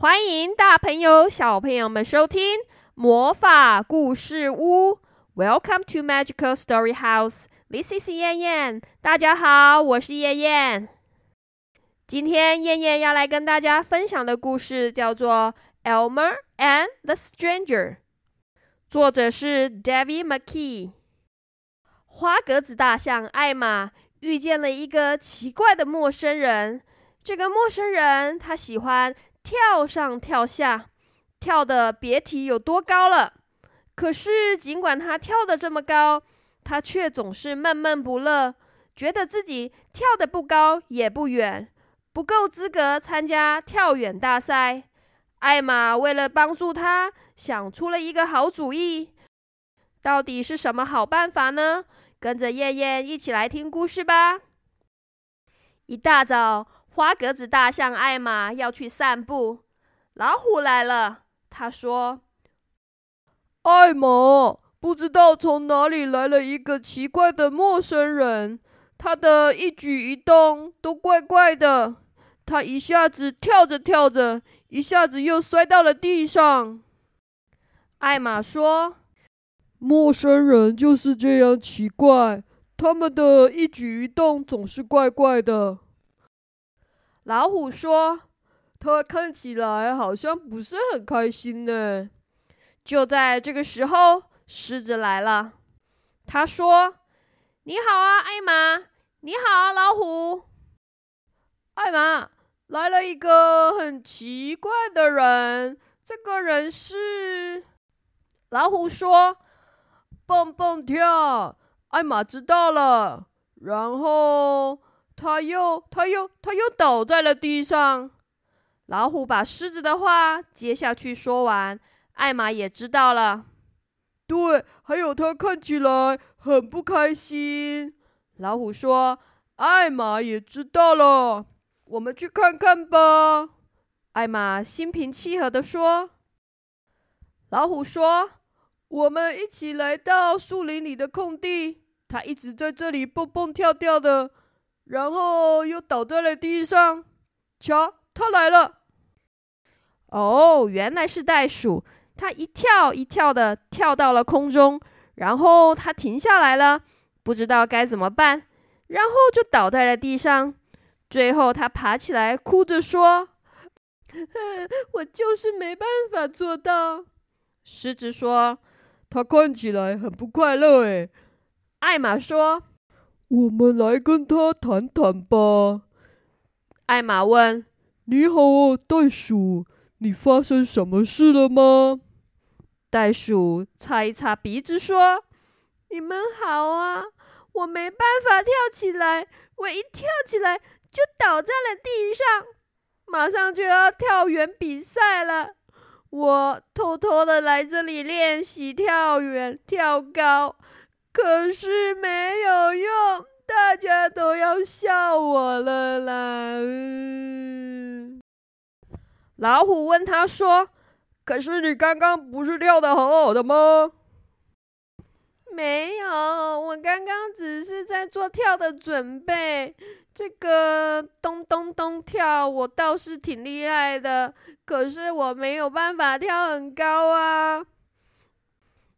欢迎大朋友、小朋友们收听魔法故事屋。Welcome to Magical Story House. This is 燕燕。大家好，我是燕燕。今天燕燕要来跟大家分享的故事叫做《Elmer and the Stranger》，作者是 David McKee。花格子大象艾玛遇见了一个奇怪的陌生人。这个陌生人他喜欢。跳上跳下，跳的别提有多高了。可是，尽管他跳的这么高，他却总是闷闷不乐，觉得自己跳的不高也不远，不够资格参加跳远大赛。艾玛为了帮助他，想出了一个好主意。到底是什么好办法呢？跟着燕燕一起来听故事吧。一大早。花格子大象艾玛要去散步，老虎来了。他说：“艾玛，不知道从哪里来了一个奇怪的陌生人，他的一举一动都怪怪的。他一下子跳着跳着，一下子又摔到了地上。”艾玛说：“陌生人就是这样奇怪，他们的一举一动总是怪怪的。”老虎说：“他看起来好像不是很开心呢。”就在这个时候，狮子来了。他说：“你好啊，艾玛！你好啊，老虎！艾玛，来了一个很奇怪的人。这个人是……”老虎说：“蹦蹦跳。”艾玛知道了，然后。他又，他又，他又倒在了地上。老虎把狮子的话接下去说完，艾玛也知道了。对，还有他看起来很不开心。老虎说：“艾玛也知道了，我们去看看吧。”艾玛心平气和的说。老虎说：“我们一起来到树林里的空地，他一直在这里蹦蹦跳跳的。”然后又倒在了地上。瞧，他来了！哦，原来是袋鼠。它一跳一跳的跳到了空中，然后它停下来了，不知道该怎么办，然后就倒在了地上。最后，它爬起来，哭着说：“我就是没办法做到。”狮子说：“他看起来很不快乐。”诶。艾玛说。我们来跟他谈谈吧。艾玛问：“你好，袋鼠，你发生什么事了吗？”袋鼠擦一擦鼻子说：“你们好啊，我没办法跳起来，我一跳起来就倒在了地上。马上就要跳远比赛了，我偷偷的来这里练习跳远、跳高。”可是没有用，大家都要笑我了啦！老虎问他说：“可是你刚刚不是跳的好好的吗？”“没有，我刚刚只是在做跳的准备。这个咚咚咚跳，我倒是挺厉害的。可是我没有办法跳很高啊！”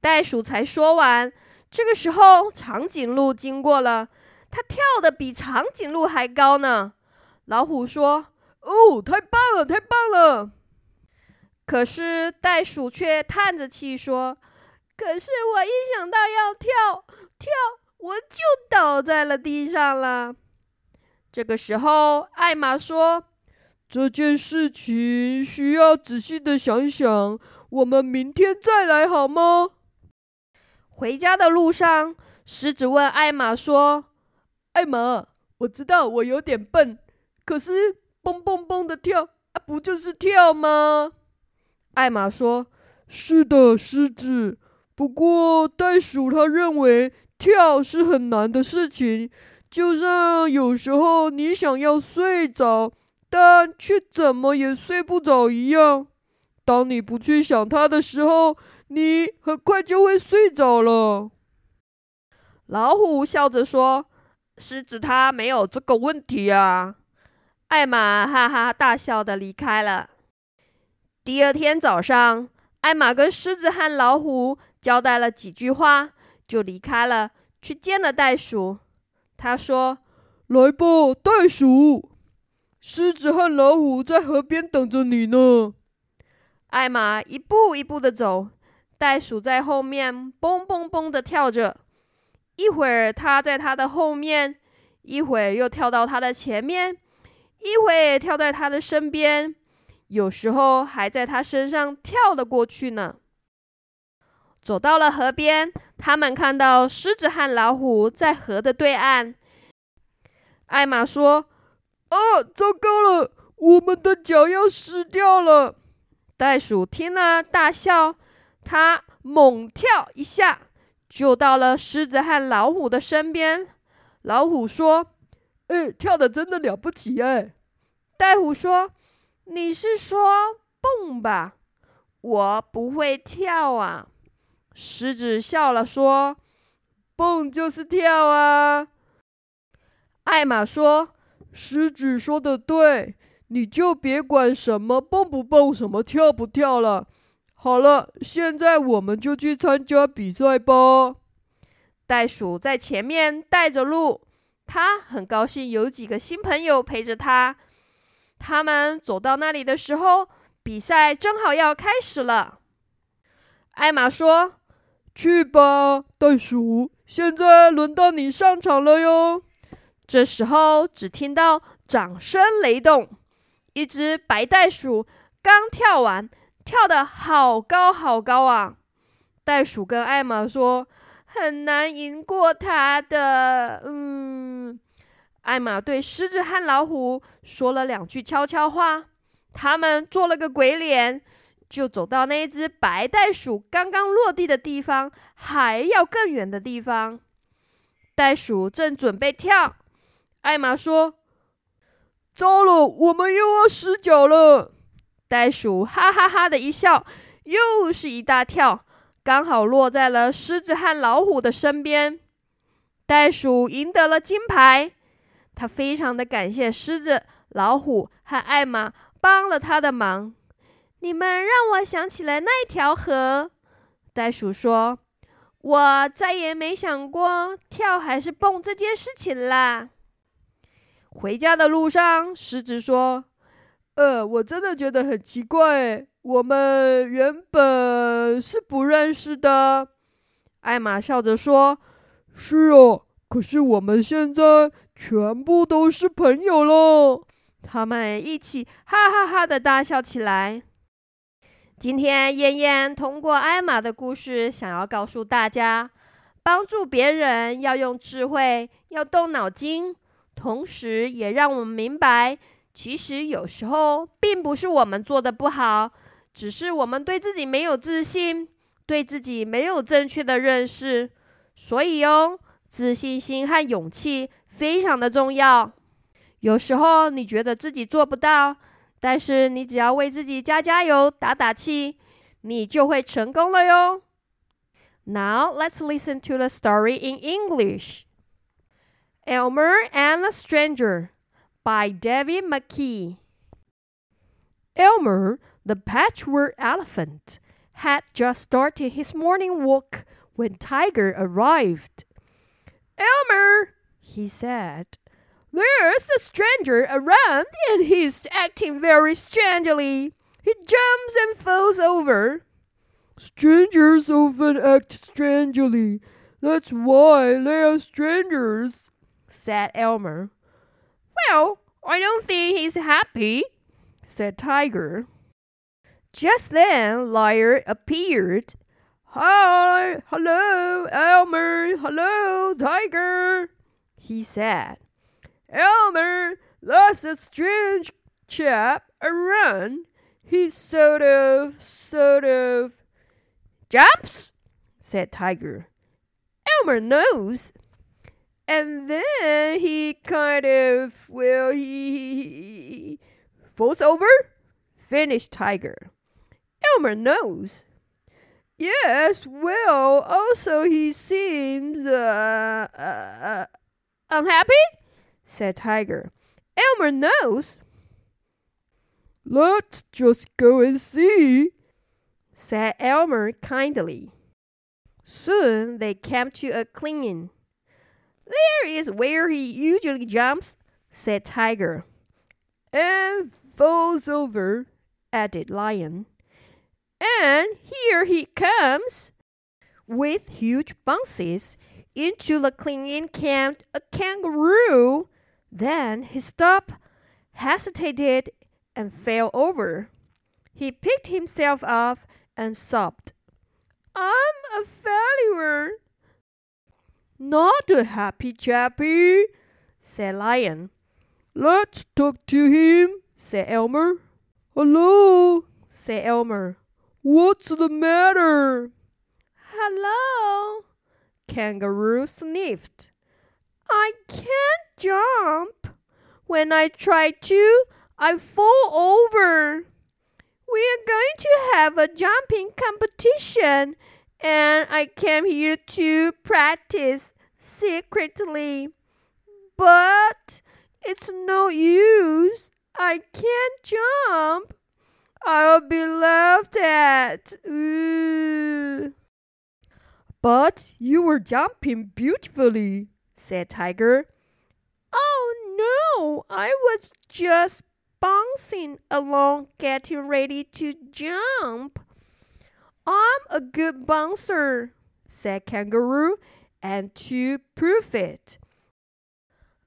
袋鼠才说完。这个时候，长颈鹿经过了，它跳的比长颈鹿还高呢。老虎说：“哦，太棒了，太棒了！”可是袋鼠却叹着气说：“可是我一想到要跳跳，我就倒在了地上了。”这个时候，艾玛说：“这件事情需要仔细的想想，我们明天再来好吗？”回家的路上，狮子问艾玛说：“艾玛，我知道我有点笨，可是蹦蹦蹦的跳啊，不就是跳吗？”艾玛说：“是的，狮子。不过袋鼠他认为跳是很难的事情，就像有时候你想要睡着，但却怎么也睡不着一样。当你不去想它的时候。”你很快就会睡着了。老虎笑着说：“狮子它没有这个问题啊。”艾玛哈哈大笑的离开了。第二天早上，艾玛跟狮子和老虎交代了几句话，就离开了，去见了袋鼠。他说：“来吧，袋鼠，狮子和老虎在河边等着你呢。”艾玛一步一步的走，袋鼠在后面蹦蹦蹦的跳着。一会儿它在它的后面，一会儿又跳到它的前面，一会儿跳在它的身边。有时候还在他身上跳了过去呢。走到了河边，他们看到狮子和老虎在河的对岸。艾玛说：“啊，糟糕了，我们的脚要湿掉了。”袋鼠听了大笑，它猛跳一下，就到了狮子和老虎的身边。老虎说：“哎，跳的真的了不起哎！”袋鼠说。你是说蹦吧？我不会跳啊。狮子笑了说：“蹦就是跳啊。”艾玛说：“狮子说的对，你就别管什么蹦不蹦，什么跳不跳了。好了，现在我们就去参加比赛吧。”袋鼠在前面带着路，它很高兴有几个新朋友陪着他。他们走到那里的时候，比赛正好要开始了。艾玛说：“去吧，袋鼠，现在轮到你上场了哟。”这时候，只听到掌声雷动。一只白袋鼠刚跳完，跳得好高好高啊！袋鼠跟艾玛说：“很难赢过它的。”嗯。艾玛对狮子和老虎说了两句悄悄话，他们做了个鬼脸，就走到那一只白袋鼠刚刚落地的地方，还要更远的地方。袋鼠正准备跳，艾玛说：“糟了，我们又要失脚了。”袋鼠哈哈哈的一笑，又是一大跳，刚好落在了狮子和老虎的身边。袋鼠赢得了金牌。他非常的感谢狮子、老虎和艾玛帮了他的忙。你们让我想起了那条河。袋鼠说：“我再也没想过跳还是蹦这件事情啦。”回家的路上，狮子说：“呃，我真的觉得很奇怪，我们原本是不认识的。”艾玛笑着说：“是哦，可是我们现在……”全部都是朋友喽！他们一起哈哈哈的大笑起来。今天燕燕通过艾玛的故事，想要告诉大家：帮助别人要用智慧，要动脑筋，同时也让我们明白，其实有时候并不是我们做的不好，只是我们对自己没有自信，对自己没有正确的认识。所以哦，自信心和勇气。非常的重要。有时候你觉得自己做不到，但是你只要为自己加加油、打打气，你就会成功了哟。Now let's listen to the story in English. Elmer and a Stranger by David McKee. Elmer, the patchwork elephant, had just started his morning walk when Tiger arrived. Elmer, he said. There's a stranger around and he's acting very strangely. He jumps and falls over. Strangers often act strangely. That's why they are strangers, said Elmer. Well, I don't think he's happy, said Tiger. Just then, Liar appeared. Hi, hello, Elmer, hello, Tiger, he said. Elmer, that's a strange chap around. He's sort of, sort of. Jumps? said Tiger. Elmer knows. And then he kind of, well, he, he falls over? finished Tiger. Elmer knows. Yes, well, also he seems, uh, uh, uh Unhappy? said Tiger. Elmer knows. Let's just go and see, said Elmer kindly. Soon they came to a clearing. There is where he usually jumps, said Tiger. And falls over, added Lion. And here he comes. With huge bounces, into the clearing came a kangaroo. Then he stopped, hesitated, and fell over. He picked himself up and sobbed. I'm a failure. Not a happy chappy, said Lion. Let's talk to him, said Elmer. Hello, said Elmer. What's the matter? Hello, Kangaroo sniffed. I can't jump. When I try to, I fall over. We are going to have a jumping competition, and I came here to practice secretly. But it's no use. I can't jump. I'll be laughed at. Ooh. But you were jumping beautifully, said Tiger. Oh no, I was just bouncing along getting ready to jump. I'm a good bouncer, said Kangaroo, and to prove it,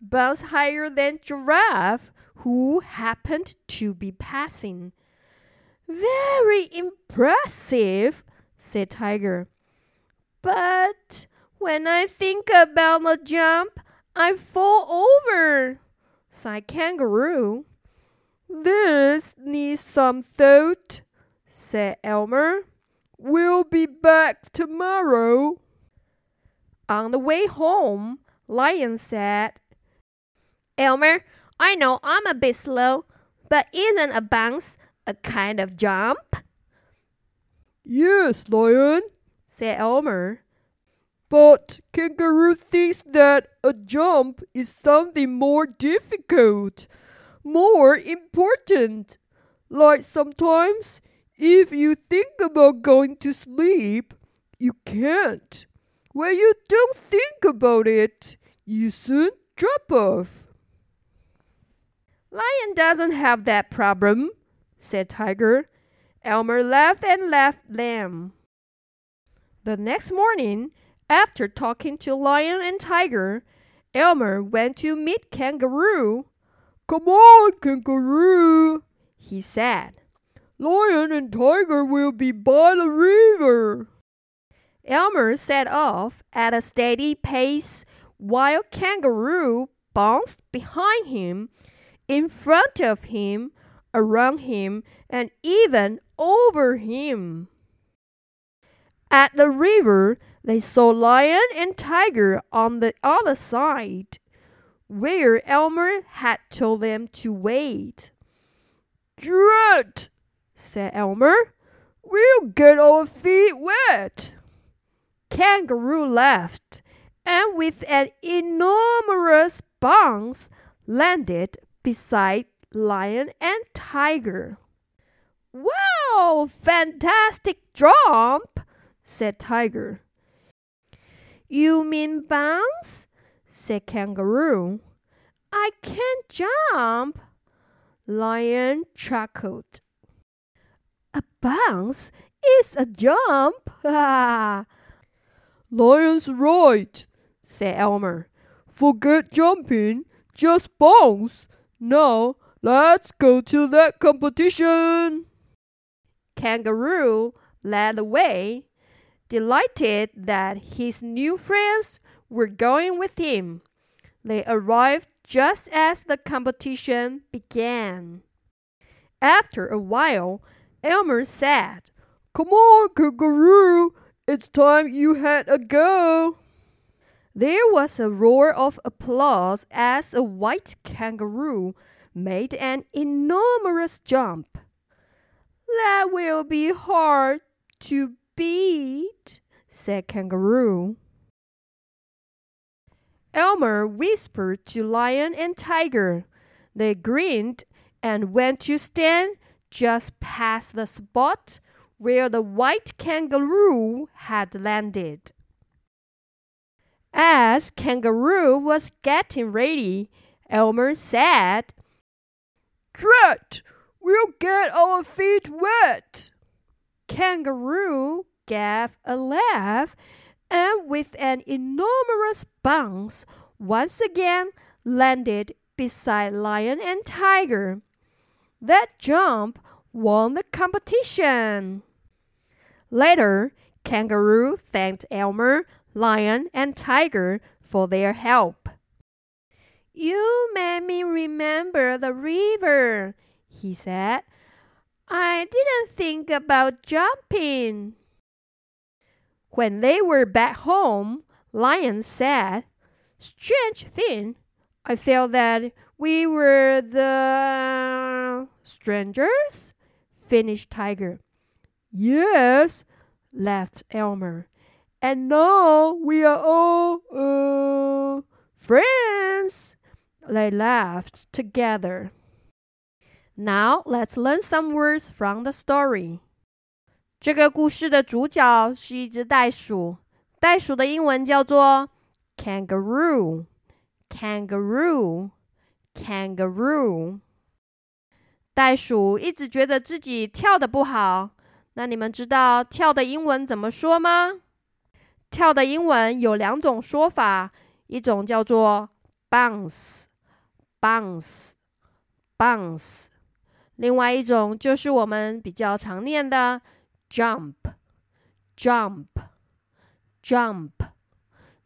bounce higher than Giraffe, who happened to be passing. Very impressive, said Tiger. But when I think about the jump, I fall over, sighed Kangaroo. This needs some thought, said Elmer. We'll be back tomorrow. On the way home, Lion said, Elmer, I know I'm a bit slow, but isn't a bounce a kind of jump? Yes, Lion, said Elmer. But Kangaroo thinks that a jump is something more difficult, more important. Like sometimes, if you think about going to sleep, you can't. When you don't think about it, you soon drop off. Lion doesn't have that problem, said Tiger. Elmer laughed and left them. The next morning, after talking to Lion and Tiger, Elmer went to meet Kangaroo. Come on, Kangaroo, he said. Lion and Tiger will be by the river. Elmer set off at a steady pace while Kangaroo bounced behind him, in front of him, around him, and even over him. At the river, they saw Lion and Tiger on the other side, where Elmer had told them to wait. Drat, said Elmer. We'll get our feet wet. Kangaroo laughed, and with an enormous bounce landed beside Lion and Tiger. Wow, fantastic jump, said Tiger. You mean bounce? said Kangaroo. I can't jump. Lion chuckled. A bounce is a jump. Lion's right, said Elmer. Forget jumping, just bounce. Now let's go to that competition. Kangaroo led the way, delighted that his new friends were going with him. They arrived just as the competition began. After a while, Elmer said, Come on, Kangaroo, it's time you had a go. There was a roar of applause as a white kangaroo made an enormous jump. That will be hard to beat, said Kangaroo. Elmer whispered to Lion and Tiger. They grinned and went to stand just past the spot where the white kangaroo had landed. As Kangaroo was getting ready, Elmer said, Drat! We'll get our feet wet! Kangaroo gave a laugh and with an enormous bounce once again landed beside Lion and Tiger. That jump won the competition. Later, Kangaroo thanked Elmer, Lion, and Tiger for their help. You made me remember the river, he said. I didn't think about jumping. When they were back home, Lion said, Strange thing, I felt that we were the strangers, finished Tiger. Yes, laughed Elmer. And now we are all, uh, friends. They laughed together. Now let's learn some words from the story. 这个故事的主角是一只袋鼠，袋鼠的英文叫做 kangaroo。kangaroo kangaroo。袋鼠一直觉得自己跳的不好。 那你们知道跳的英文怎么说吗？跳的英文有两种说法，一种叫做 bounce，bounce，bounce。另外一种就是我们比较常念的 jump，jump，jump。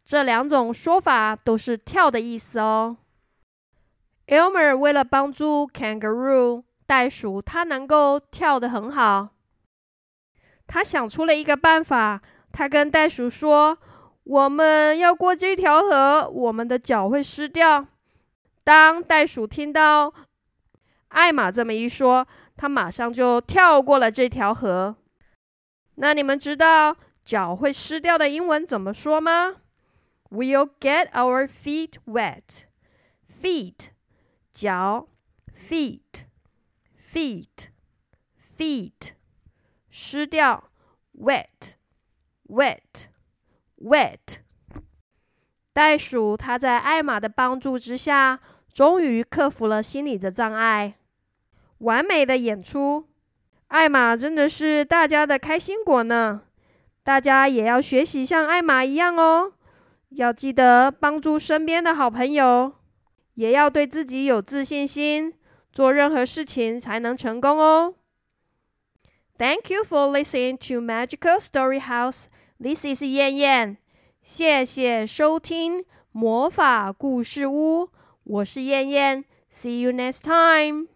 这两种说法都是跳的意思哦。Elmer 为了帮助 Kangaroo 袋鼠，它能够跳得很好。他想出了一个办法，他跟袋鼠说：“我们要过这条河，我们的脚会湿掉。”当袋鼠听到艾玛这么一说，他马上就跳过了这条河。那你们知道脚会湿掉的英文怎么说吗？We'll get our feet wet. Feet，脚，feet，feet，feet。湿掉，wet，wet，wet。袋鼠它在艾玛的帮助之下，终于克服了心理的障碍，完美的演出。艾玛真的是大家的开心果呢！大家也要学习像艾玛一样哦，要记得帮助身边的好朋友，也要对自己有自信心，做任何事情才能成功哦。Thank you for listening to Magical Story House. This is Yan Yan. 谢谢收听魔法故事屋，我是燕燕。See you next time.